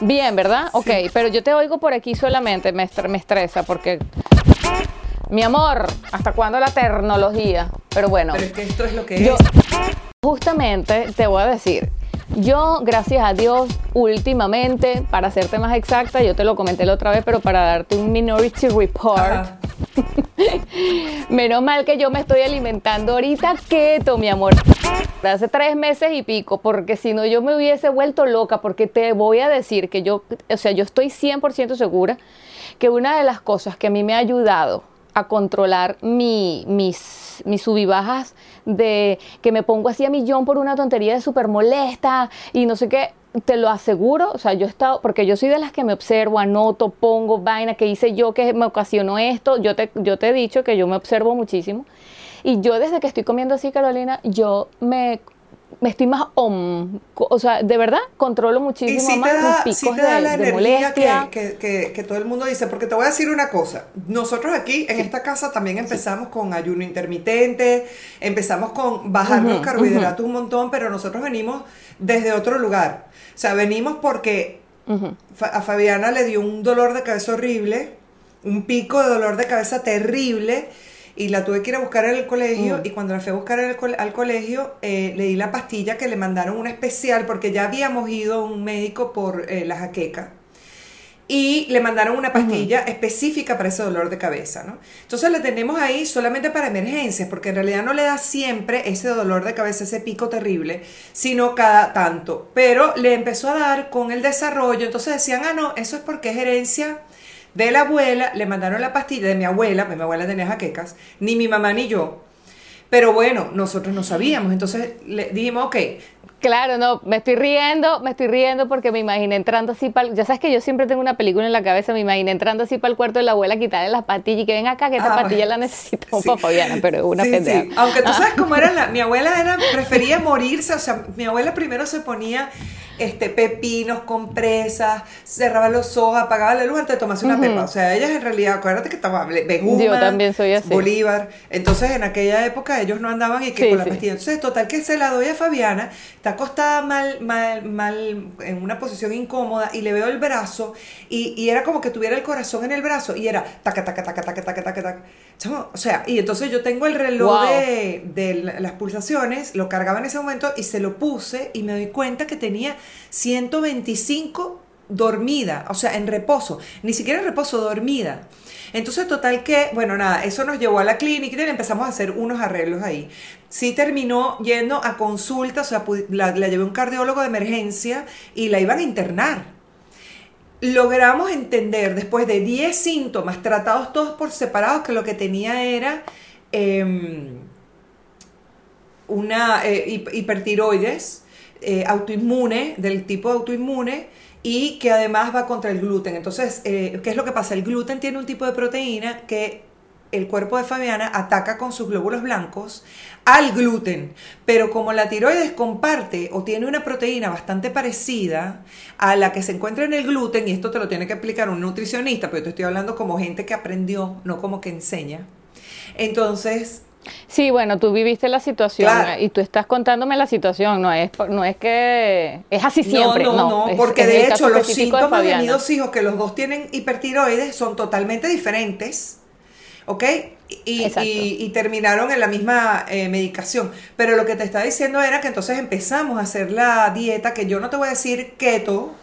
Bien, ¿verdad? Ok, pero yo te oigo por aquí solamente, me, estre- me estresa porque... Mi amor, ¿hasta cuándo la tecnología? Pero bueno, Pero es que esto es lo que yo es. justamente te voy a decir, yo gracias a Dios últimamente, para hacerte más exacta, yo te lo comenté la otra vez, pero para darte un minority report, Ajá. Menos mal que yo me estoy alimentando ahorita keto, mi amor. Hace tres meses y pico, porque si no yo me hubiese vuelto loca, porque te voy a decir que yo, o sea, yo estoy 100% segura que una de las cosas que a mí me ha ayudado a controlar mi, mis, mis subibajas de que me pongo así a millón por una tontería de súper molesta y no sé qué, te lo aseguro, o sea, yo he estado, porque yo soy de las que me observo, anoto, pongo vaina, que hice yo que me ocasionó esto, yo te, yo te he dicho que yo me observo muchísimo. Y yo desde que estoy comiendo así, Carolina, yo me, me estoy más om, o sea, de verdad controlo Y muchísimo sí te más da, mis picos te da de, la de energía que, que- que- que todo el mundo dice, porque te voy a decir una cosa, nosotros aquí en esta casa también empezamos con ayuno intermitente, empezamos con bajar los carbohidratos un montón, pero nosotros venimos desde otro lugar, o sea, venimos porque a Fabiana le dio un dolor de cabeza horrible, un pico de dolor de cabeza terrible, y la tuve que ir a buscar en el colegio, Mm. y cuando la fui a buscar al colegio, eh, le di la pastilla que le mandaron una especial, porque ya habíamos ido a un médico por eh, la jaqueca. Y le mandaron una pastilla específica para ese dolor de cabeza, ¿no? Entonces la tenemos ahí solamente para emergencias, porque en realidad no le da siempre ese dolor de cabeza, ese pico terrible, sino cada tanto. Pero le empezó a dar con el desarrollo, entonces decían, ah, no, eso es porque es herencia de la abuela, le mandaron la pastilla de mi abuela, mi abuela tenía jaquecas, ni mi mamá ni yo. Pero bueno, nosotros no sabíamos, entonces le dijimos, ok, Claro, no, me estoy riendo, me estoy riendo porque me imaginé entrando así para... Ya sabes que yo siempre tengo una película en la cabeza, me imaginé entrando así para el cuarto de la abuela, quitarle las pastillas y que ven acá, que esta Ah, pastilla bueno. la necesitamos Sí. para Fabiana, pero es una Sí, pendeja. sí. Aunque tú sabes cómo era la, mi abuela era, prefería morirse, o sea, mi abuela primero se ponía este pepinos, compresas, cerraba los ojos, apagaba la luz antes de tomarse una Ujú. pepa. O sea, ella en realidad, acuérdate que estaba Yo también soy así. Bolívar. Entonces, en aquella época ellos no andaban y que Sí, con la sí. pastilla. Entonces, total que se la doy a Fabiana, está acostada mal, mal, mal, en una posición incómoda y le veo el brazo y, y era como que tuviera el corazón en el brazo y era taca, taca, taca, taca, taca, taca, taca. O sea, y entonces yo tengo el reloj Wow. de, de la- las pulsaciones, lo cargaba en ese momento y se lo puse y me doy cuenta que tenía 125 dormida, o sea, en reposo, ni siquiera en reposo, dormida. Entonces, total que, bueno, nada, eso nos llevó a la clínica y empezamos a hacer unos arreglos ahí. Sí terminó yendo a consulta, o sea, la, la llevé a un cardiólogo de emergencia y la iban a internar. Logramos entender, después de 10 síntomas tratados todos por separados, que lo que tenía era em, una eh, hip- hipertiroides eh, autoinmune, del tipo autoinmune, y que además va contra el gluten. Entonces, eh, ¿qué es lo que pasa? El gluten tiene un tipo de proteína que el cuerpo de Fabiana ataca con sus glóbulos blancos al gluten, pero como la tiroides comparte o tiene una proteína bastante parecida a la que se encuentra en el gluten, y esto te lo tiene que explicar un nutricionista, pero yo te estoy hablando como gente que aprendió, no como que enseña. Entonces, Sí, bueno, tú viviste la situación Claro. y tú estás contándome la situación, no es, no es que es así siempre, no, no, no, es- porque es de hecho los de síntomas de, Fabiana. mis dos hijos, que los dos tienen hipertiroides, son totalmente diferentes, ¿ok? Y, Exacto. y- y terminaron en la misma eh, medicación. Pero lo que te estaba diciendo era que entonces empezamos a hacer la dieta, que yo no te voy a decir keto,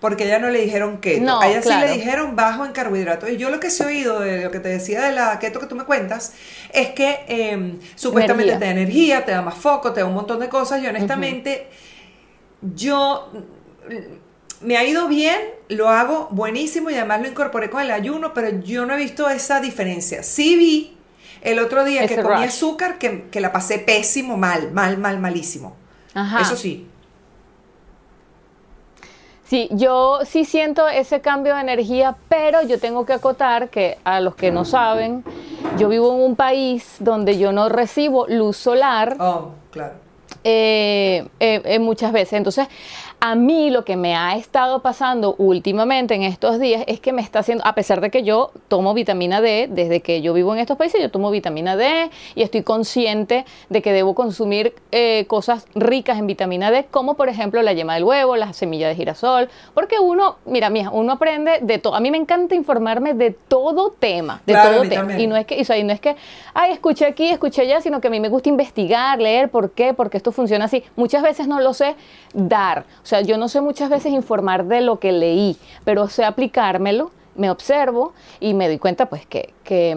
porque a ella no le dijeron keto. No, a ella sí le dijeron bajo en carbohidratos. Y yo lo que sí he oído de lo que te decía de la keto que tú me cuentas, es que eh, supuestamente Energía. te da energía, te da más foco, te da un montón de cosas. Y honestamente, yo me ha ido bien, lo hago buenísimo y además lo incorporé con el ayuno, pero yo no he visto esa diferencia. Sí vi el otro día que comí rush. azúcar que, que la pasé pésimo, mal, mal, mal, malísimo. Ajá. Eso sí. Sí, yo sí siento ese cambio de energía, pero yo tengo que acotar que a los que no saben, yo vivo en un país donde yo no recibo luz solar Oh, claro. eh, eh, muchas veces. Entonces, a mí lo que me ha estado pasando últimamente en estos días es que me está haciendo, a pesar de que yo tomo vitamina D, desde que yo vivo en estos países, yo tomo vitamina D y estoy consciente de que debo consumir eh, cosas ricas en vitamina D, como por ejemplo la yema del huevo, la semilla de girasol, porque uno, mira, mija, uno aprende de todo. A mí me encanta informarme de todo tema, de todo tema. Y no es que, y no es que, ay, escuché aquí, escuché allá, sino que a mí me gusta investigar, leer por qué, porque esto funciona así. Muchas veces no lo sé dar. O sea, yo no sé muchas veces informar de lo que leí, pero sé aplicármelo, me observo y me doy cuenta pues que, que,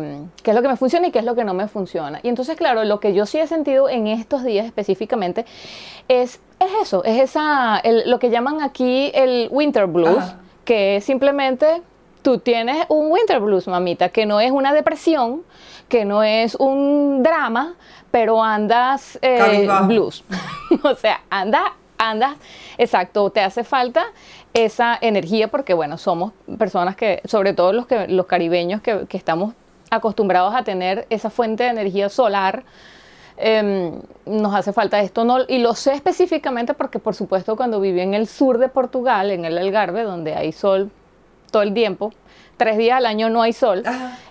es lo que me funciona y qué es lo que no me funciona. Y entonces, claro, lo que yo sí he sentido en estos días específicamente es, es eso, es esa, lo que llaman aquí el winter blues, que es simplemente tú tienes un winter blues, mamita, que no es una depresión, que no es un drama, pero andas eh, blues. o sea, anda andas, exacto, te hace falta esa energía porque, bueno, somos personas que, sobre todo los, que, los caribeños que, estamos acostumbrados a tener esa fuente de energía solar, em, nos hace falta esto. No, y lo sé específicamente porque, por supuesto, cuando viví en el sur de Portugal, en el Algarve, donde hay sol todo el tiempo, tres días al año no hay sol,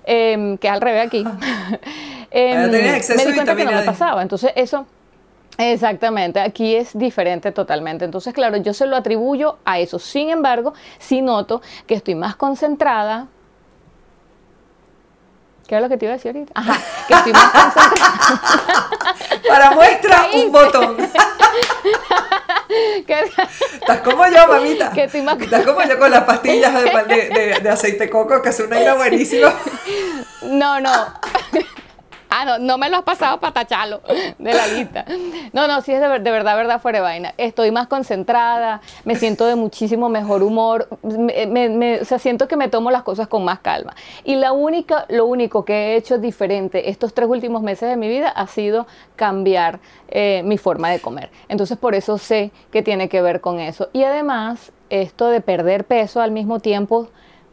em, que es al revés aquí, em, me di cuenta que no me pasaba. Entonces, eso Exactamente, aquí es diferente totalmente. Entonces, claro, yo se lo atribuyo a eso. Sin embargo, sí noto que estoy más concentrada. ¿Qué es lo que te iba a decir ahorita? Ajá, que estoy más concentrada. Para muestra, un botón. Estás como yo, mamita. Estás como yo con las pastillas de, de, aceite coco, que es una ira buenísima. No, no. Ah, no, no me lo has pasado para tacharlo de la lista. No, no, sí es de, verdad, verdad, fuera de vaina. Estoy más concentrada, me siento de muchísimo mejor humor, o sea, siento que me tomo las cosas con más calma. Y la única, lo único que he hecho diferente estos tres últimos meses de mi vida ha sido cambiar eh, mi forma de comer. Entonces, por eso sé que tiene que ver con eso. Y además, esto de perder peso al mismo tiempo,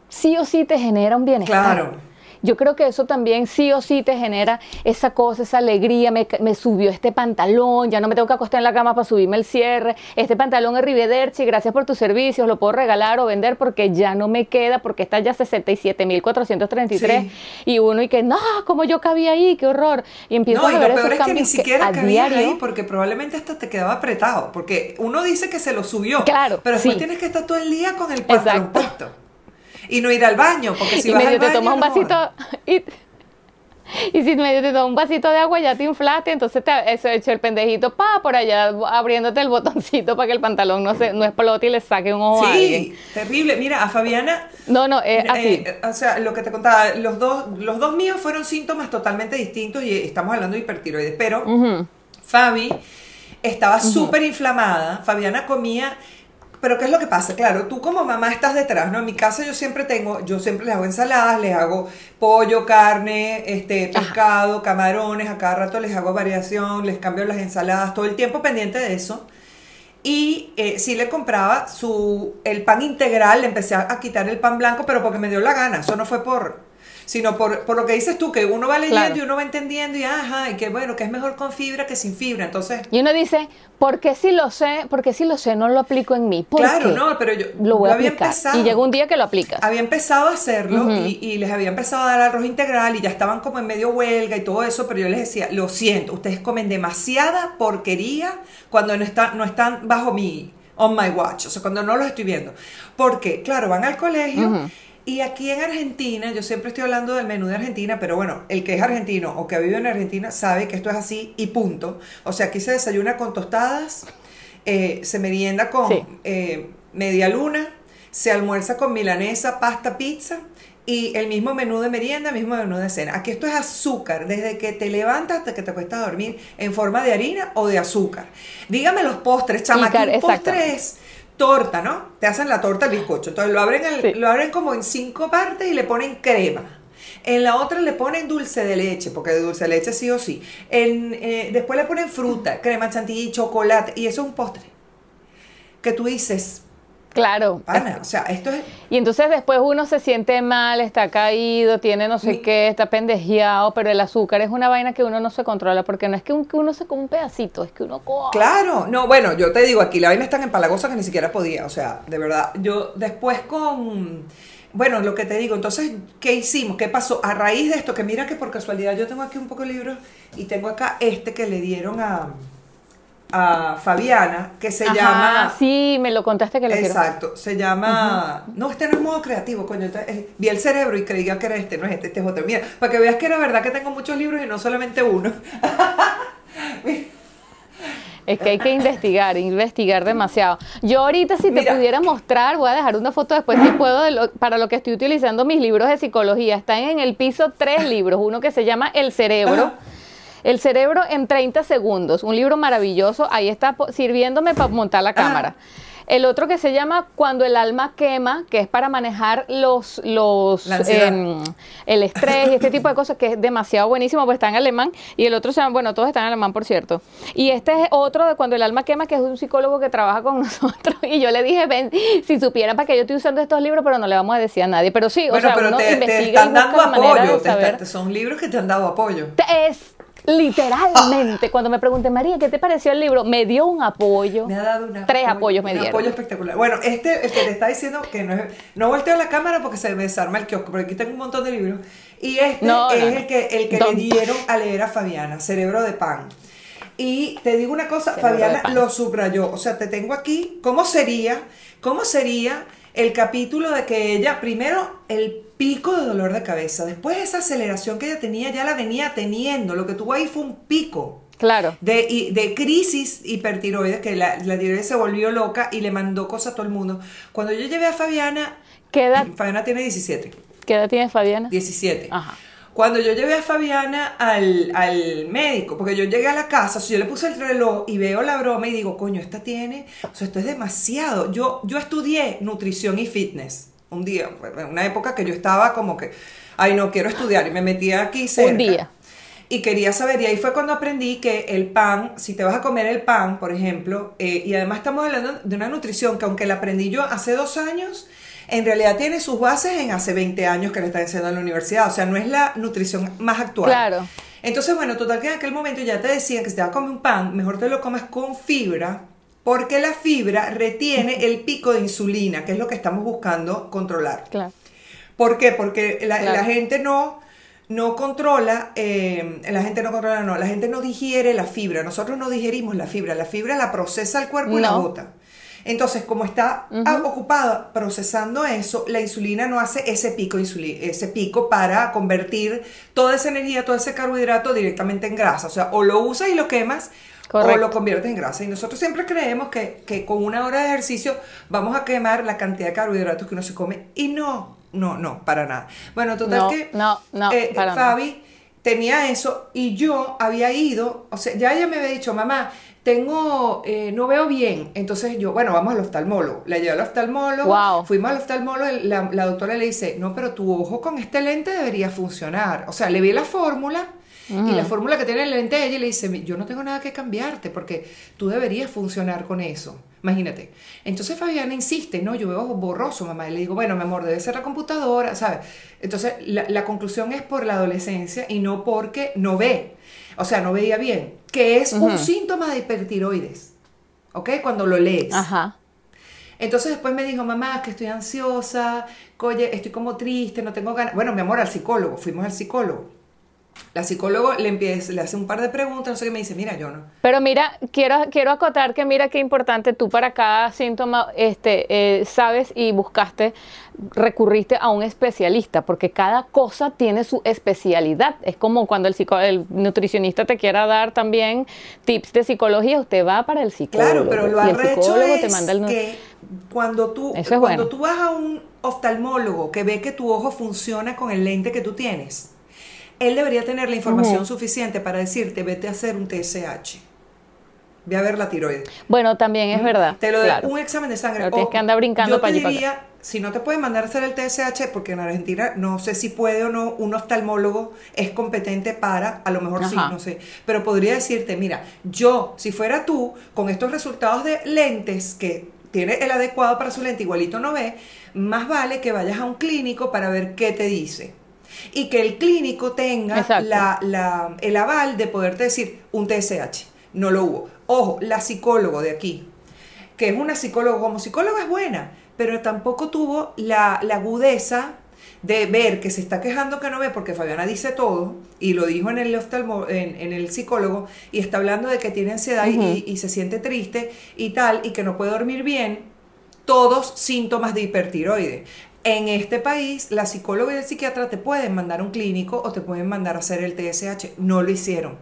sí o sí te genera un bienestar. Claro yo creo que eso también sí o sí te genera esa cosa, esa alegría. Me, subió este pantalón, ya no me tengo que acostar en la cama para subirme el cierre. Este pantalón es Rivederci, gracias por tus servicios, lo puedo regalar o vender porque ya no me queda, porque está ya 67.433. Y uno y que, no, como yo cabía ahí, qué horror. Y empiezo a ver lo peor es que ni siquiera cabías ahí porque probablemente hasta te quedaba apretado. Porque uno dice que se lo subió, claro, pero después tienes que estar todo el día con el pantalón puesto y no ir al baño, porque si vas al baño, te tomas un vasito y, y si medio te tomas un vasito de agua ya te inflaste, entonces te eso hecho el pendejito pa por allá abriéndote el botoncito para que el pantalón no se no explote y le saque un ojo sí, terrible. Mira, a Fabiana No, no, es así. Eh, o sea, lo que te contaba, los dos los dos míos fueron síntomas totalmente distintos y estamos hablando de hipertiroides, pero Fabi estaba súper inflamada. Fabiana comía pero ¿qué es lo que pasa? Claro, tú como mamá estás detrás, ¿no? En mi casa yo siempre tengo, yo siempre les hago ensaladas, les hago pollo, carne, este, pescado, camarones, a cada rato les hago variación, les cambio las ensaladas, todo el tiempo pendiente de eso. Y eh, sí le compraba su, el pan integral, le empecé a quitar el pan blanco, pero porque me dio la gana, eso no fue por, sino por, por, lo que dices tú, que uno va leyendo y uno va entendiendo y ajá, y que bueno, que es mejor con fibra que sin fibra, entonces... Y uno dice, porque si lo sé, porque si lo sé, no lo aplico en mí. claro, no, pero yo lo voy a había empezado. Y llegó un día que lo aplicas. Había empezado a hacerlo y, y, les había empezado a dar arroz integral y ya estaban como en medio huelga y todo eso, pero yo les decía, lo siento, ustedes comen demasiada porquería cuando no, está, no están bajo mi, on my watch, o sea, cuando no los estoy viendo. Porque, claro, van al colegio. Y aquí en Argentina, yo siempre estoy hablando del menú de Argentina, pero bueno, el que es argentino o que vive en Argentina sabe que esto es así y punto. O sea, aquí se desayuna con tostadas, eh, se merienda con eh, media luna, se almuerza con milanesa, pasta, pizza y el mismo menú de merienda, mismo menú de cena. Aquí esto es azúcar, desde que te levantas hasta que te cuesta dormir, en forma de harina o de azúcar. Dígame los postres, chama, postres torta, ¿no? Te hacen la torta al bizcocho. Entonces lo abren, lo abren como en cinco partes y le ponen crema. En la otra le ponen dulce de leche, porque de dulce de leche sí o sí. En, eh, después le ponen fruta, crema chantilly, chocolate, y eso es un postre. Que tú dices, Claro. Pana, o sea, esto es... Y entonces después uno se siente mal, está caído, tiene no sé Mi- qué, está pendejeado, pero el azúcar es una vaina que uno no se controla, porque no es que, un- que uno se come un pedacito, es que uno coja. Claro, no, bueno, yo te digo, aquí la vaina es tan empalagosa que ni siquiera podía, o sea, de verdad, yo después con, bueno, lo que te digo, entonces, ¿qué hicimos? ¿Qué pasó? A raíz de esto, que mira que por casualidad yo tengo aquí un poco de libros y tengo acá este que le dieron a, a Fabiana, que se Ajá, llama... Sí, me lo contaste que lo quiero. Exacto, se llama. No, este no es modo creativo, coño. vi el cerebro y creía que era este, no es este, este es otro. Mira, para que veas que era verdad que tengo muchos libros y no solamente uno. Es que hay que investigar, investigar demasiado. Yo ahorita si te Mira. pudiera mostrar, voy a dejar una foto después si puedo de lo- para lo que estoy utilizando mis libros de psicología. Están en el piso tres libros, uno que se llama El cerebro. El cerebro en 30 segundos, un libro maravilloso, ahí está sirviéndome para montar la cámara. El otro que se llama Cuando el alma quema, que es para manejar los, los em, el estrés y este tipo de cosas, que es demasiado buenísimo, pues está en alemán. Y el otro se llama, bueno, todos están en alemán, por cierto. Y este es otro de Cuando el alma quema, que es un psicólogo que trabaja con nosotros. Y yo le dije, ven, si supieran para que yo estoy usando estos libros, pero no le vamos a decir a nadie. Pero sí, o Bueno, sea, pero uno te, investiga están dando apoyo. te está- son libros que te han dado apoyo. Es literalmente, cuando me pregunté, María, ¿qué te pareció el libro? Me dio un apoyo. Me ha dado una Tres apoyo- apoyos me un dieron. apoyo espectacular. Bueno, este, el que te está diciendo que no es. No volteo la cámara porque se me desarma el kiosco, pero aquí tengo un montón de libros. Y este No, es no, el que, el que le dieron a leer a Fabiana, Cerebro de Pan. Y te digo una cosa, Cerebro Fabiana lo subrayó. O sea, te tengo aquí. ¿Cómo sería? ¿Cómo sería el capítulo de que ella, primero, el pico de dolor de cabeza, después esa aceleración que ella tenía, ya la venía teniendo. Lo que tuvo ahí fue un pico Claro. de, y- de crisis hipertiroides, que la, la tiroides se volvió loca y le mandó cosas a todo el mundo. Cuando yo llevé a Fabiana, ¿Qué edad, Fabiana tiene 17, qué edad tiene Fabiana? 17. Ajá. Cuando yo llevé a Fabiana al, al médico, porque yo llegué a la casa, yo le puse el reloj y veo la broma y digo, coño, esta tiene, o sea, esto es demasiado. Yo, yo estudié nutrición y fitness un día, en una época que yo estaba como que, ay, no quiero estudiar y me metí aquí cerca. Un día. Y quería saber, y ahí fue cuando aprendí que el pan, si te vas a comer el pan, por ejemplo, eh, y además estamos hablando de una nutrición que aunque la aprendí yo hace dos años, en realidad tiene sus bases en hace 20 años que le están enseñando en la universidad, o sea, no es la nutrición más actual. Claro. Entonces, bueno, total que en aquel momento ya te decían que si te vas a comer un pan, mejor te lo comas con fibra, porque la fibra retiene el pico de insulina, que es lo que estamos buscando controlar. Claro. ¿Por qué? Porque la, Claro. la gente no, no controla, eh, la gente no controla, no, la gente no digiere la fibra. Nosotros no digerimos la fibra, la fibra la procesa el cuerpo y la bota. Entonces, como está ah, ocupada procesando eso, la insulina no hace ese pico, ese pico para convertir toda esa energía, todo ese carbohidrato directamente en grasa. O sea, o lo usas y lo quemas, o lo conviertes en grasa. Y nosotros siempre creemos que, que con una hora de ejercicio vamos a quemar la cantidad de carbohidratos que uno se come. Y no, no, no, para nada. Bueno, total No, que no, no, eh, para nada. Fabi tenía eso y yo había ido, o sea, ya ella me había dicho, mamá, tengo, eh, no veo bien. Entonces yo, bueno, vamos al oftalmólogo. La llevé al oftalmólogo, Wow. fuimos al oftalmólogo, la, la doctora le dice, no, pero tu ojo con este lente debería funcionar. O sea, le vi la fórmula. Y la fórmula que tiene el lente ella le dice, yo no tengo nada que cambiarte porque tú deberías funcionar con eso. Imagínate. Entonces Fabiana insiste, no, yo veo borroso, mamá. Y le digo, bueno, mi amor, debe ser la computadora, ¿sabes? Entonces la, la conclusión es por la adolescencia y no porque no ve. O sea, no veía bien. Que es un síntoma de hipertiroides. ¿Ok? Cuando lo lees. Ajá. Entonces después me dijo, mamá, que estoy ansiosa, oye, estoy como triste, no tengo ganas. Bueno, mi amor, al psicólogo, fuimos al psicólogo. La psicólogo le, empieza, le hace un par de preguntas, no sé qué, me dice, mira, yo no. Pero mira, quiero, quiero acotar que mira qué importante tú para cada síntoma este, eh, sabes y buscaste, recurriste a un especialista, porque cada cosa tiene su especialidad. Es como cuando el, psico- el nutricionista te quiera dar también tips de psicología, usted va para el psicólogo. Claro, pero lo y el arrecho psicólogo es te manda el... que cuando tú, es cuando bueno. tú vas a un oftalmólogo que ve que tu ojo funciona con el lente que tú tienes, él debería tener la información suficiente para decirte, vete a hacer un TSH. Ve a ver la tiroides. Bueno, también es verdad. Te lo claro. de un examen de sangre. Pero tienes que andar brincando yo te diría, si no te pueden mandar a hacer el TSH, porque en Argentina no sé si puede o no, un oftalmólogo es competente para, a lo mejor sí, no sé, pero podría decirte, mira, yo, si fuera tú, con estos resultados de lentes que tiene el adecuado para su lente, igualito no ve, más vale que vayas a un clínico para ver qué te dice. Y que el clínico tenga la, la, el aval de poderte decir un TSH. No lo hubo. Ojo, la psicólogo de aquí, que es una psicóloga, como psicóloga es buena, pero tampoco tuvo la, la agudeza de ver que se está quejando que no ve, porque Fabiana dice todo, y lo dijo en el, en, el psicólogo, y está hablando de que tiene ansiedad y, se siente triste y tal, y que no puede dormir bien, todos síntomas de hipertiroide. En este país, la psicóloga y el psiquiatra te pueden mandar a un clínico o te pueden mandar a hacer el TSH. No lo hicieron.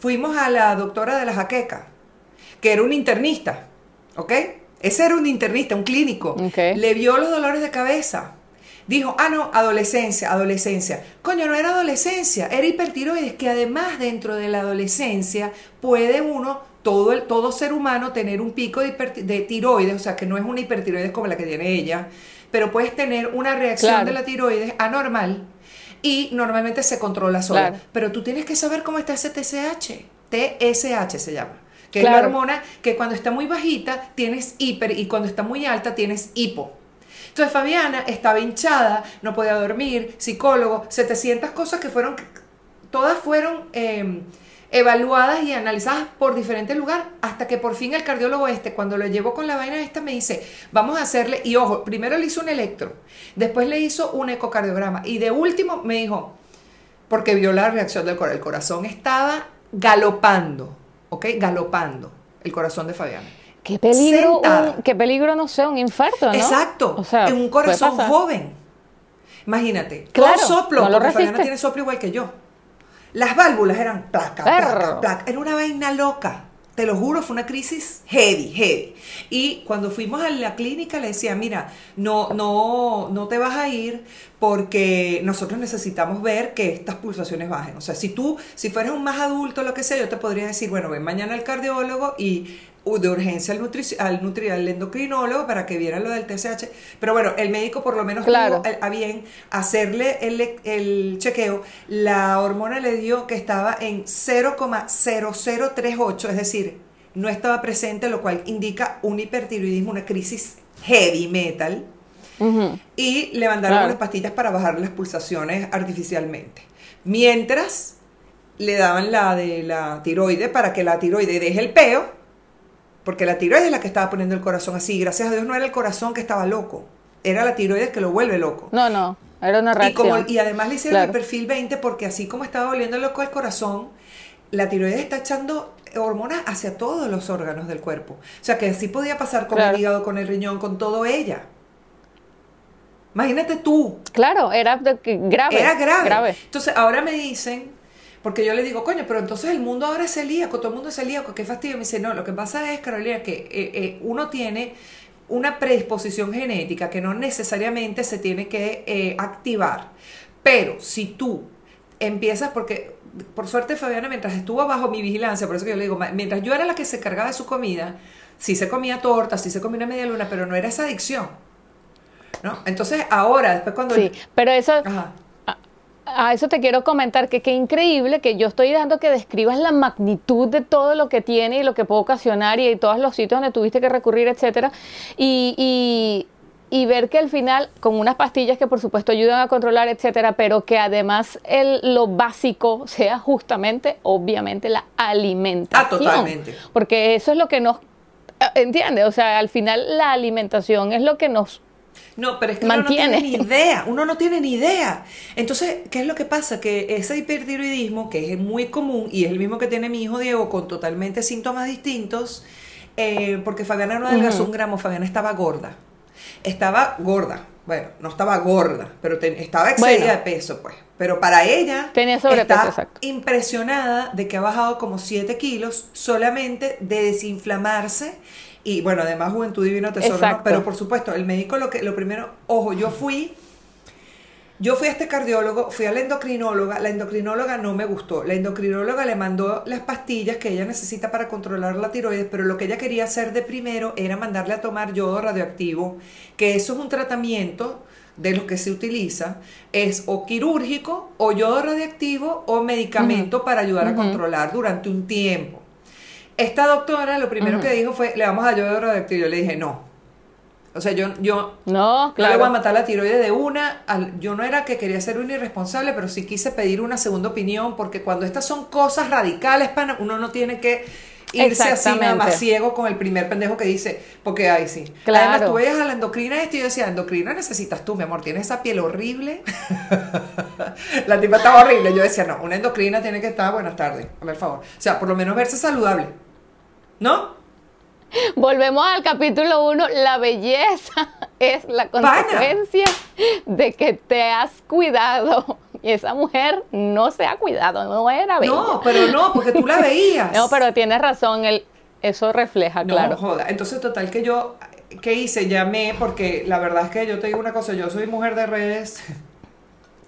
Fuimos a la doctora de la jaqueca, que era un internista, ¿ok? Ese era un internista, un clínico. Le vio los dolores de cabeza dijo, ah, no, adolescencia, adolescencia. Coño, no era adolescencia, era hipertiroides, que además dentro de la adolescencia puede uno, todo, el, todo ser humano, tener un pico de, de tiroides, o sea, que no es una hipertiroides como la que tiene ella, pero puedes tener una reacción de la tiroides anormal y normalmente se controla sola. Pero tú tienes que saber cómo está ese TSH. TSH se llama. Que es la hormona que cuando está muy bajita tienes hiper y cuando está muy alta tienes hipo. Entonces Fabiana estaba hinchada, no podía dormir, psicólogo, 700 cosas que fueron, todas fueron em, evaluadas y analizadas por diferentes lugares, hasta que por fin el cardiólogo este, cuando lo llevó con la vaina esta, me dice, vamos a hacerle, y ojo, primero le hizo un electro, después le hizo un ecocardiograma, y de último me dijo, porque vio la reacción del corazón, el corazón estaba galopando, ¿ok? Galopando el corazón de Fabiana. Qué peligro, qué peligro, no sé, un infarto, ¿no? Exacto, o sea, en un corazón joven. Imagínate, claro, soplo, porque Fabiana tiene soplo igual que yo. Las válvulas eran placa, placa, placa. Era una vaina loca. Te lo juro, fue una crisis heavy, heavy. Y cuando fuimos a la clínica le decía, mira, no, no, no te vas a ir porque nosotros necesitamos ver que estas pulsaciones bajen. O sea, si tú, si fueras un más adulto, lo que sea, yo te podría decir, bueno, ven mañana al cardiólogo y de urgencia al, al, nutri al endocrinólogo para que viera lo del TSH. Pero bueno, el médico por lo menos tuvo a bien hacerle el, el, chequeo. La hormona le dio que estaba en 0,0038, es decir, no estaba presente, lo cual indica un hipertiroidismo, una crisis heavy metal. Y le mandaron unas pastillas para bajar las pulsaciones artificialmente. Mientras le daban la de la tiroide para que la tiroide deje el peo porque la tiroides es la que estaba poniendo el corazón así. Gracias a Dios no era el corazón que estaba loco. Era la tiroides que lo vuelve loco. No, no. Era una reacción. Y, además le hicieron el perfil 20 porque así como estaba volviendo loco el corazón, la tiroides está echando hormonas hacia todos los órganos del cuerpo. O sea que así podía pasar con el hígado, con el riñón, con todo ella. Imagínate tú. Claro, era grave. Era grave. grave. Entonces ahora me dicen porque yo le digo, coño, pero entonces el mundo ahora es celíaco, todo el mundo es celíaco, qué fastidio. Me dice, no, lo que pasa es, Carolina, que eh, eh, uno tiene una predisposición genética que no necesariamente se tiene que eh, activar. Pero si tú empiezas, porque por suerte Fabiana, mientras estuvo bajo mi vigilancia, por eso que yo le digo, mientras yo era la que se cargaba de su comida, sí se comía torta, sí se comía una media luna, pero no era esa adicción. ¿No? Entonces ahora, después cuando... Sí, pero eso... Ajá a eso te quiero comentar que qué increíble que yo estoy dando que describas la magnitud de todo lo que tiene y lo que puede ocasionar y, todos los sitios donde tuviste que recurrir, etcétera. Y, y, ver que al final, con unas pastillas que por supuesto ayudan a controlar, etcétera, pero que además el, lo básico sea justamente, obviamente, la alimentación. Ah, totalmente. Porque eso es lo que nos. ¿Entiendes? O sea, al final la alimentación es lo que nos no, pero es que uno no tiene ni idea, uno no tiene ni idea. Entonces, ¿qué es lo que pasa? Que ese hipertiroidismo, que es muy común y es el mismo que tiene mi hijo Diego con totalmente síntomas distintos, eh, porque Fabiana no adelgazó un gramo, Fabiana estaba gorda. Estaba gorda, bueno, no estaba gorda, pero estaba excedida de peso, pues. Pero para ella Tenía está impresionada de que ha bajado como 7 kilos solamente de desinflamarse y bueno, además Juventud Divino Tesoro, pero por supuesto, el médico lo que lo primero, ojo, yo fui yo fui a este cardiólogo, fui a la endocrinóloga, la endocrinóloga no me gustó. La endocrinóloga le mandó las pastillas que ella necesita para controlar la tiroides, pero lo que ella quería hacer de primero era mandarle a tomar yodo radioactivo, que eso es un tratamiento de los que se utiliza, es o quirúrgico, o yodo radioactivo, o medicamento para ayudar a controlar durante un tiempo. Esta doctora lo primero que dijo fue, le vamos a yodo radioactivo. Yo le dije, no, O sea, yo, yo No, no le voy a claro. matar la tiroides de una. yo no era que quería ser una irresponsable, pero sí quise pedir una segunda opinión, porque cuando estas son cosas radicales, pana, uno no tiene que irse así nada más ciego con el primer pendejo que dice, porque ay sí. Claro. Además, tú veías a la endocrina esto y yo decía, endocrina necesitas tú, mi amor, tienes esa piel horrible. la tipa estaba horrible. Yo decía, no, una endocrina tiene que estar, buenas tardes, a ver, favor. O sea, por lo menos verse saludable. ¿No? Volvemos al capítulo 1. La belleza es la Pana. consecuencia de que te has cuidado. Y esa mujer no se ha cuidado, no era bella. No, pero no, porque tú la veías. No, pero tienes razón, el, eso refleja, No, claro. joda. Entonces, total que yo, ¿qué hice? Llamé, porque la verdad es que yo te digo una cosa, yo soy mujer de redes.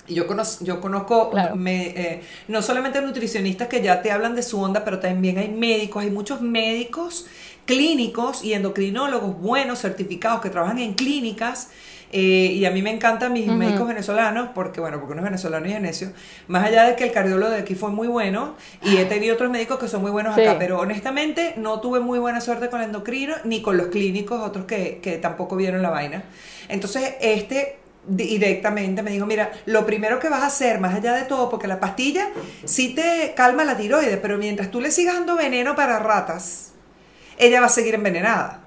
Yo, conoz- yo conozco Claro. me, eh, no solamente nutricionistas que ya te hablan de su onda, pero también hay médicos, hay muchos médicos clínicos y endocrinólogos buenos, certificados, que trabajan en clínicas. eh, y a mí me encantan mis médicos venezolanos, porque bueno, porque uno es venezolano y genesio. Más allá de que el cardiólogo de aquí fue muy bueno, y he tenido otros médicos que son muy buenos Sí. acá, pero honestamente no tuve muy buena suerte con el endocrino, ni con los clínicos, otros que, que tampoco vieron la vaina. Entonces, este directamente me dijo, mira, lo primero que vas a hacer, más allá de todo, porque la pastilla sí te calma la tiroides, pero mientras tú le sigas dando veneno para ratas, ella va a seguir envenenada.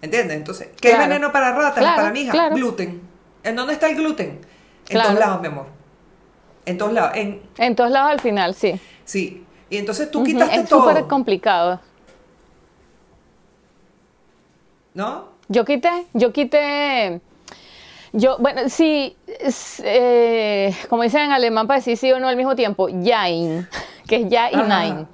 ¿Entiendes? Entonces, ¿qué Claro. es veneno para ratas? Claro, para mi hija, claro. gluten. ¿En dónde está el gluten? En todos lados, mi amor. En todos lados. En, En todos lados al final, sí. sí. Y entonces tú quitaste Es súper todo. complicado. ¿No? Yo quité, yo quité, yo, bueno, sí, eh, como dicen en alemán para decir sí o no al mismo tiempo, Jain, que es ya y nein.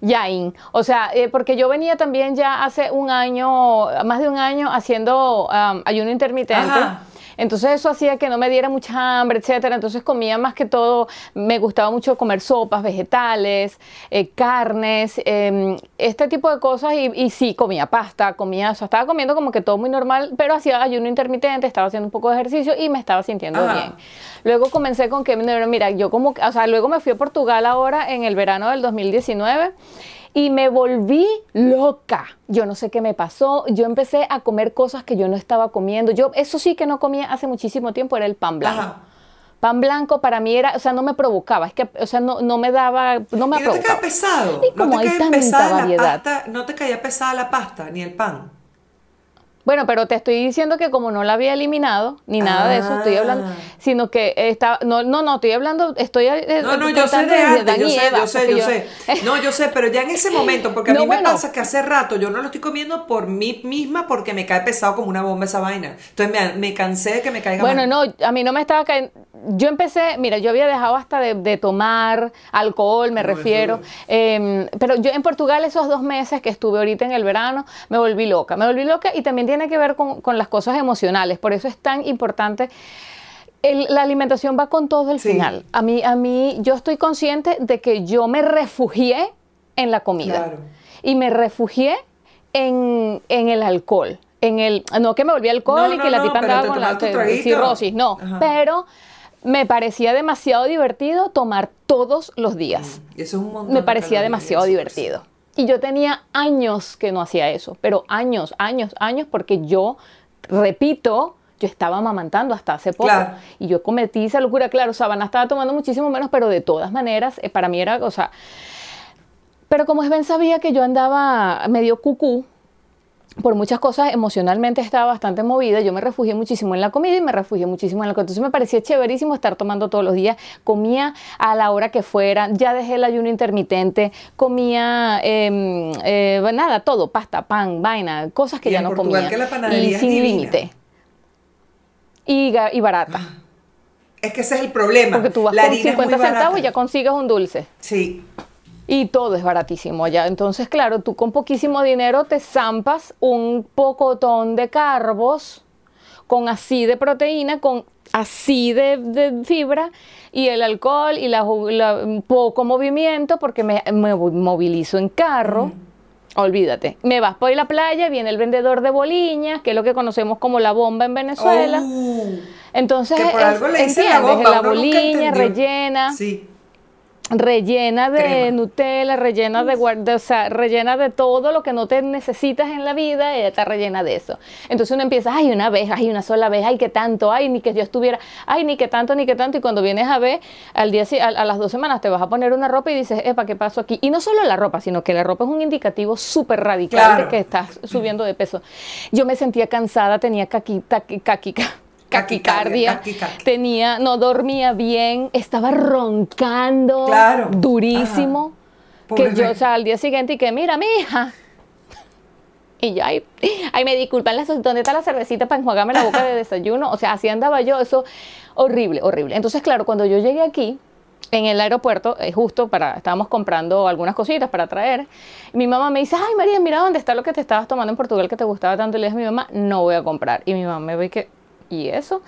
Yain. O sea, eh, porque yo venía también ya hace un año, más de un año, haciendo um, ayuno intermitente. Ajá. Entonces eso hacía que no me diera mucha hambre, etcétera. Entonces comía más que todo, me gustaba mucho comer sopas, vegetales, eh, carnes, eh, este tipo de cosas. Y, y sí, comía pasta, comía, o sea, estaba comiendo como que todo muy normal, pero hacía ayuno intermitente, estaba haciendo un poco de ejercicio y me estaba sintiendo Ajá. bien. Luego comencé con que, mira, yo como, o sea, luego me fui a Portugal ahora en el verano del 2019 y me volví loca. Yo no sé qué me pasó. Yo empecé a comer cosas que yo no estaba comiendo. Yo, eso sí que no comía hace muchísimo tiempo, era el pan blanco. Ajá. Pan blanco para mí era, o sea, no me provocaba, es que, o sea, no, no me daba, no me ¿Y no te pesado? Y como ¿No te hay tanta variedad. pasta? ¿No te caía pesada la pasta ni el pan? Bueno, pero te estoy diciendo que como no la había eliminado, ni nada de eso, estoy hablando, Ah. sino que estaba, no, no, no, estoy hablando, estoy eh, No, no, yo sé de antes, yo sé, Eva, yo sé, yo sé. No, yo sé, pero ya en ese momento, porque a No, mí me pasa que hace rato yo no lo estoy comiendo por mí misma porque me cae pesado como una bomba esa vaina. Entonces me, me cansé de que me caiga Bueno, mal. no, a mí no me estaba cayendo. Yo empecé, mira, yo había dejado hasta de, de tomar alcohol, me No, refiero. eh, pero yo en Portugal, esos dos meses que estuve ahorita en el verano, me volví loca. Me volví loca y también tiene que ver con, con las cosas emocionales. Por eso es tan importante. el- la alimentación va con todo el Sí. final. A mí, a mí, yo estoy consciente de que yo me refugié en la comida. Claro. Y me refugié en, en el alcohol. En el, no que me volví No, alcohol y no, que la no, tipa pero andaba con la cirrosis, no. Ajá. Pero me parecía demasiado divertido tomar todos los días. Y eso es un montón Me parecía demasiado divertido. Y yo tenía años que no hacía eso, pero años, años, años, porque yo, repito, yo estaba amamantando hasta hace poco. Claro. Y yo cometí esa locura, claro, Sabana estaba tomando muchísimo menos, pero de todas maneras, eh, para mí era, o sea, pero como Sven sabía que yo andaba medio cucú, por muchas cosas emocionalmente estaba bastante movida, yo me refugié muchísimo en la comida y me refugié muchísimo en la Entonces me parecía chéverísimo estar tomando todos los días, comía a la hora que fuera, ya dejé el ayuno intermitente, comía eh, eh, nada, todo, pasta, pan, vaina, cosas que Y ya no Portugal comía. que la panadería y sin límite. Y, y barata. Es que ese es el problema. Porque tú vas la con harina es 50 muy barata. centavos y ya consigues un dulce. Sí. Y todo es baratísimo allá. Entonces, claro, tú con poquísimo dinero te zampas un pocotón de carbos con así de proteína, con así de, de fibra y el alcohol y la, la- poco movimiento porque me, me movilizo en carro. Olvídate, me vas por la playa, viene el vendedor de boliñas, que es lo que conocemos como la bomba en Venezuela. Oh. Entonces, que por es- algo le dicen la bomba, la boliña rellena. Sí. Rellena de Crema. Nutella, rellena de, de- o sea, rellena de todo lo que no te necesitas en la vida, ella está rellena de eso. Entonces uno empieza, ay, una vez, ay, una sola vez, ay, qué tanto, ay, ni que yo estuviera, ay, ni que tanto, ni que tanto, y cuando vienes a ver, al día, a, a las dos semanas te vas a poner una ropa y dices, epa, ¿qué pasó aquí? Y no solo la ropa, sino que la ropa es un indicativo súper radical Claro. de que estás subiendo de peso. Yo me sentía cansada, tenía caqui, taqui- caquica- Caquicardia, tenía, no dormía bien, estaba roncando Claro. durísimo. Que yo, o sea, al día siguiente y que, mira, mija. Y yo, ay, ay, me disculpan, ¿dónde está la cervecita para enjuagarme la boca de desayuno? O sea, así andaba yo, eso horrible, horrible. Entonces, claro, cuando yo llegué aquí, en el aeropuerto, eh, justo para, estábamos comprando algunas cositas para traer, mi mamá me dice, ay, María, mira dónde está lo que te estabas tomando en Portugal que te gustaba tanto. Y le dije a mi mamá, no voy a comprar. Y mi mamá me ve que, ¿y eso?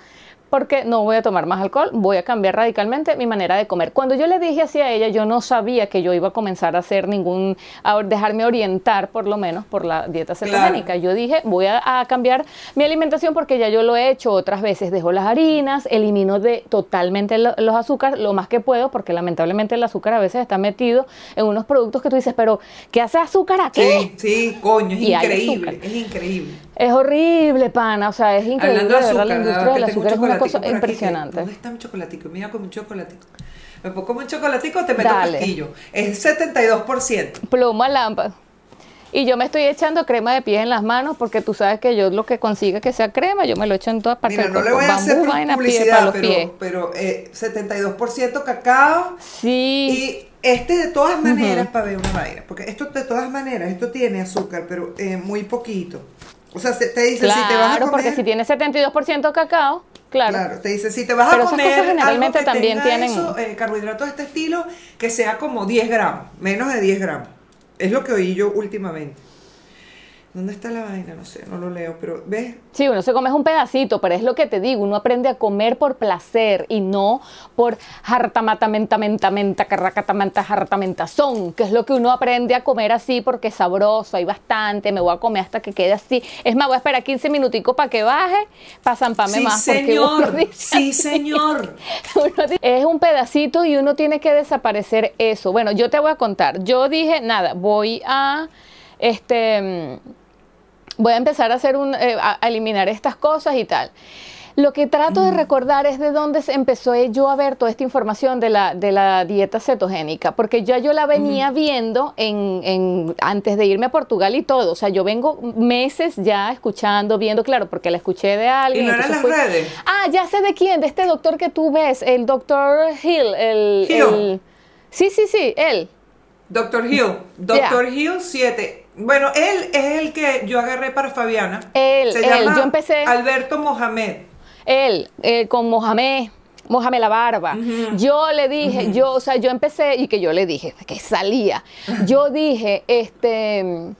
Porque no voy a tomar más alcohol, voy a cambiar radicalmente mi manera de comer. Cuando yo le dije así a ella, yo no sabía que yo iba a comenzar a hacer ningún, a dejarme orientar por lo menos por la dieta cetogénica. Yo dije, voy a, a cambiar mi alimentación porque ya yo lo he hecho otras veces. Dejo las harinas, elimino de totalmente lo- los azúcares lo más que puedo, porque lamentablemente el azúcar a veces está metido en unos productos que tú dices, pero ¿qué hace azúcar aquí? Sí, sí, coño, es Y increíble, es increíble. Es horrible, pana, o sea, es increíble. Hablando de azúcar, la industria del azúcar es una un cosa impresionante. ¿Dónde está mi chocolatico? Mira con mi chocolatico. Me pongo un chocolatico, te meto Dale. casquillo. Es 72%. Pluma lámpara. Y yo me estoy echando crema de pies en las manos porque tú sabes que yo lo que consiga que sea crema, yo me lo echo en todas partes Mira, no le voy a hacer Bambú, pie, publicidad, para los pies. pero, pero eh, 72% cacao. Sí. Y este de todas maneras, para ver una vaina, porque esto de todas maneras, esto tiene azúcar, pero eh, muy poquito. O sea, se- te dice, claro, si te vas a comer... porque si tiene 72% cacao, claro. Claro, te dice, si te vas Pero a esas comer cosas generalmente algo que también tenga tienen- eso, eh, carbohidratos de este estilo, que sea como 10 gramos, menos de 10 gramos. Es lo que oí yo últimamente. ¿Dónde está la vaina? No sé, no lo leo, pero ¿ves? Sí, uno se come es un pedacito, pero es lo que te digo, uno aprende a comer por placer y no por hartamatamentamentamenta, carracatamenta, hartamentazón, que es lo que uno aprende a comer así porque es sabroso, hay bastante, me voy a comer hasta que quede así. Es más, voy a esperar 15 minuticos para que baje, para zamparme Sí, más. porque uno señor, dice sí, así. señor. Uno es un pedacito y uno tiene que desaparecer eso. Bueno, yo te voy a contar. Yo dije, nada, voy a este mm, voy a empezar a hacer un eh, a, eliminar estas cosas y tal. Lo que trato de recordar es de dónde se empezó yo a ver toda esta información de la, de la dieta cetogénica, porque ya yo la venía viendo en, en- antes de irme a Portugal y todo. O sea, yo vengo meses ya escuchando, viendo, claro, porque la escuché de alguien. ¿Y no eran las fui- redes? Ah, ya sé de quién, de este doctor que tú ves, el doctor Hill. El, Hill. el- sí, sí, sí, él. Doctor Hill, Doctor Hill 7. Bueno, él es el que yo agarré para Fabiana. Él, Se él, llama yo empecé- Alberto Mohamed. Él, eh, con Mohamed. Mohamed la barba. Yo le dije, yo, o sea, yo empecé y que yo le dije que salía. Yo dije, este,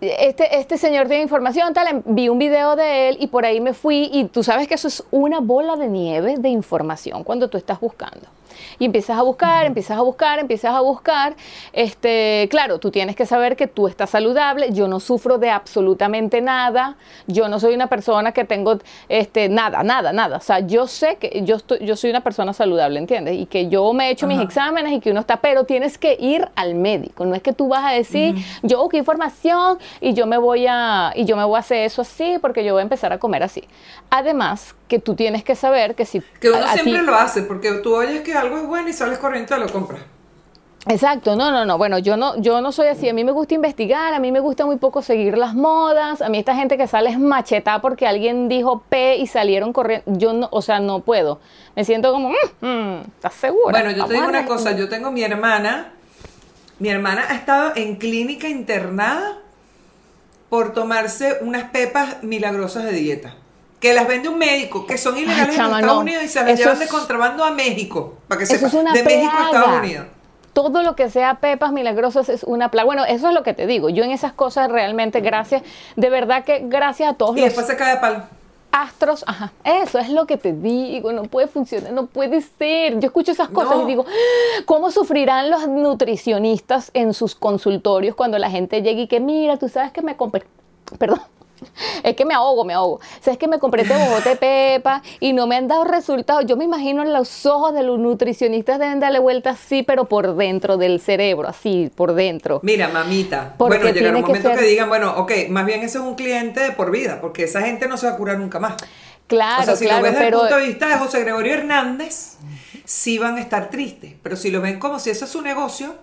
este, este señor tiene información, tal, em, vi un video de él y por ahí me fui y tú sabes que eso es una bola de nieve de información cuando tú estás buscando. Y empiezas a buscar, empiezas a buscar, empiezas a buscar. Este, claro, tú tienes que saber que tú estás saludable. Yo no sufro de absolutamente nada. Yo no soy una persona que tengo este, nada, nada, nada. O sea, yo sé que yo, estoy, yo soy una persona saludable, ¿entiendes? Y que yo me he hecho mis exámenes y que uno está, pero tienes que ir al médico. No es que tú vas a decir, yo busqué información y yo me voy a, y yo me voy a hacer eso así porque yo voy a empezar a comer así. Además, que tú tienes que saber que si Que uno a- a siempre ti- lo hace, porque tú oyes que algo es bueno y sales corriendo y lo compras. Exacto, no, no, no. Bueno, yo no, yo no soy así. A mí me gusta investigar, a mí me gusta muy poco seguir las modas. A mí esta gente que sale es machetada porque alguien dijo P y salieron corriendo. Yo no, o sea, no puedo. Me siento como, mm, mm, ¿estás segura? Bueno, yo Vamos te digo una cosa, yo tengo mi hermana, mi hermana ha estado en clínica internada por tomarse unas pepas milagrosas de dieta. Que las vende un médico, que son ilegales en chama, Estados no. Unidos y se las Eso llevan de contrabando a México, para que Eso sepas, es una de México a. Estados Unidos. Todo lo que sea pepas milagrosas es una plaga. Bueno, eso es lo que te digo. Yo en esas cosas realmente, gracias, de verdad que gracias a todos Y los después se cae de palo. astros, ajá, eso es lo que te digo, no puede funcionar, no puede ser. Yo escucho esas cosas No. y digo, "Ah, ¿cómo sufrirán los nutricionistas en sus consultorios cuando la gente llegue y que, mira, tú sabes que me compré, perdón, Es que me ahogo, me ahogo. O sea, es que me compré este bojote pepa y no me han dado resultados. Yo me imagino en los ojos de los nutricionistas deben darle vuelta así, pero por dentro del cerebro, así, por dentro. Mira, mamita. bueno, llegará un momento que, digan, bueno, ok, más bien ese es un cliente de por vida, porque esa gente no se va a curar nunca más. Claro, o sea, si claro, lo ves desde pero... el punto de vista de José Gregorio Hernández, sí van a estar tristes, pero si lo ven como si eso es su negocio,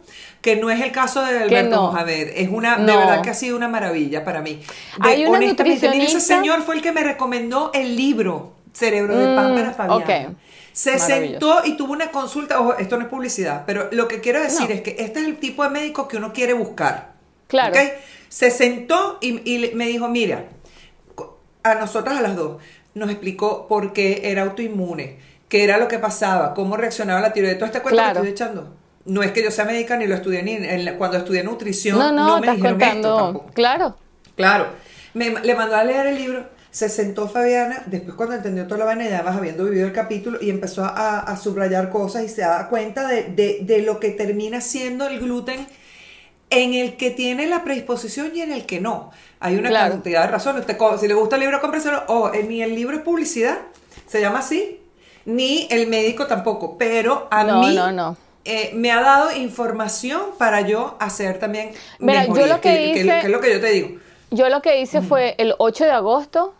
que no es el caso de Alberto no. Mohamed, es una, de verdad que ha sido una maravilla para mí. De, Hay una honestamente, mira, ese nutricionista- señor fue el que me recomendó el libro Cerebro de Pan para Mm, Fabiana. ok. Se Maravilloso. sentó y tuvo una consulta, ojo, esto no es publicidad, pero lo que quiero decir No. es que este es el tipo de médico que uno quiere buscar. Claro. Se sentó y, y me dijo, mira, a nosotras a las dos, nos explicó por qué era autoinmune, qué era lo que pasaba, cómo reaccionaba la tiroides. Todo este cuento Claro. que estoy echando. No es que yo sea médica ni lo estudié ni en la- cuando estudié nutrición, No, no, no, me estás dijeron esto contando. tampoco. Claro. Claro. Me, le mandó a leer el libro. Se sentó Fabiana, después cuando entendió toda la vaina, y además habiendo vivido el capítulo, y empezó a, a subrayar cosas y se da cuenta de, de- de lo que termina siendo el gluten en el que tiene la predisposición y en el que no. Hay una Claro. cantidad de razones. Usted si le gusta el libro, cómpreselo. O eh, ni el libro es publicidad, se llama así, ni el médico tampoco. Pero a No, mí no, no. eh, me ha dado información para yo hacer también Mira, yo lo que que- que- hice- que es lo que yo te digo. Yo lo que hice fue el 8 de agosto,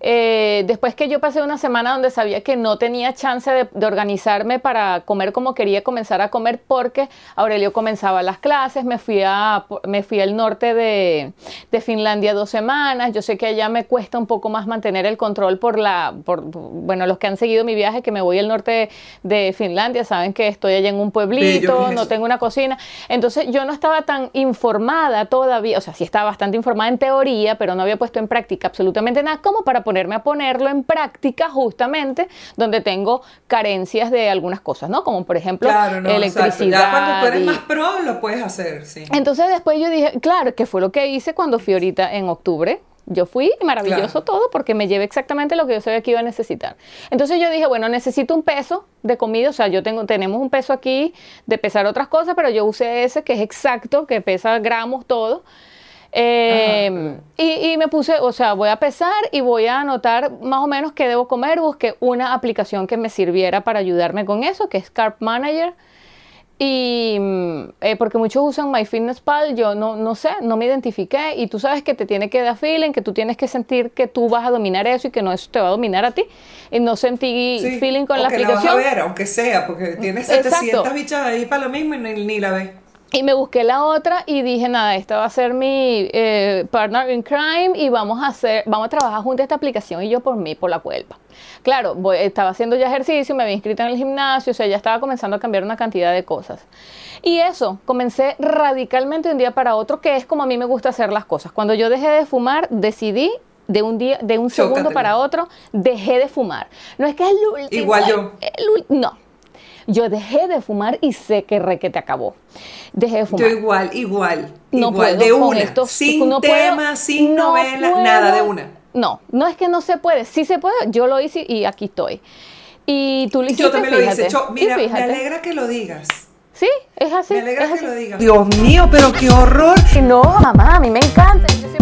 eh, después que yo pasé una semana donde sabía que no tenía chance de, de organizarme para comer como quería comenzar a comer porque Aurelio comenzaba las clases, me fui, a, me fui al norte de, de Finlandia dos semanas, yo sé que allá me cuesta un poco más mantener el control por la, por, bueno, los que han seguido mi viaje, que me voy al norte de, de Finlandia, saben que estoy allá en un pueblito, Bello, ¿qué es no tengo una cocina, entonces yo no estaba tan informada todavía, o sea, sí estaba bastante informada en teoría, pero no había puesto en práctica absolutamente nada, como para ponerme a ponerlo en práctica justamente donde tengo carencias de algunas cosas, ¿no? Como por ejemplo Claro, no, electricidad. Ya cuando tú eres y- más pro, lo puedes hacer, sí. entonces después yo dije, claro, que fue lo que hice cuando fui ahorita en octubre. Yo fui y maravilloso Claro. todo porque me llevé exactamente lo que yo sabía que iba a necesitar. Entonces yo dije, bueno, necesito un peso de comida, o sea, yo tengo, tenemos un peso aquí de pesar otras cosas, pero yo usé ese que es exacto, que pesa gramos todo. Eh, y, y me puse, o sea, voy a pesar y voy a anotar más o menos qué debo comer. Busqué una aplicación que me sirviera para ayudarme con eso, que es Carb Manager. Y mm, eh, porque muchos usan MyFitnessPal, yo no, no sé, no me identifiqué. Y tú sabes que te tiene que dar feeling, que tú tienes que sentir que tú vas a dominar eso y que no eso te va a dominar a ti. Y no sentí Sí, feeling con la que la vas aplicación. a ver, aunque sea, porque tienes Exacto. 700 bichas ahí para lo mismo y ni, ni la ves. Y me busqué la otra y dije, nada, esta va a ser mi eh, partner in crime y vamos a hacer, vamos a trabajar juntos esta aplicación y yo por mí, por la culpa. Claro, voy- estaba haciendo ya ejercicio, me había inscrito en el gimnasio, o sea, ya estaba comenzando a cambiar una cantidad de cosas. Y eso, comencé radicalmente de un día para otro, que es como a mí me gusta hacer las cosas. Cuando yo dejé de fumar, decidí de un día, de un segundo para otro, dejé de fumar. No es que es el último. Igual yo. el no. Yo dejé de fumar y sé que re que te acabó. Dejé de fumar. Yo igual, igual, No igual, puedo de con una, sin no puedo, tema, sin no novela, puedo. nada de una. No, no es que no se puede, sí se puede, yo lo hice y aquí estoy. Y tú lo hiciste, Yo también lo hice. Cho- y mira, me alegra que lo digas. Sí, es así. Me alegra es que así. lo digas. Dios mío, pero qué horror. No, mamá, a mí me encanta. Yo siempre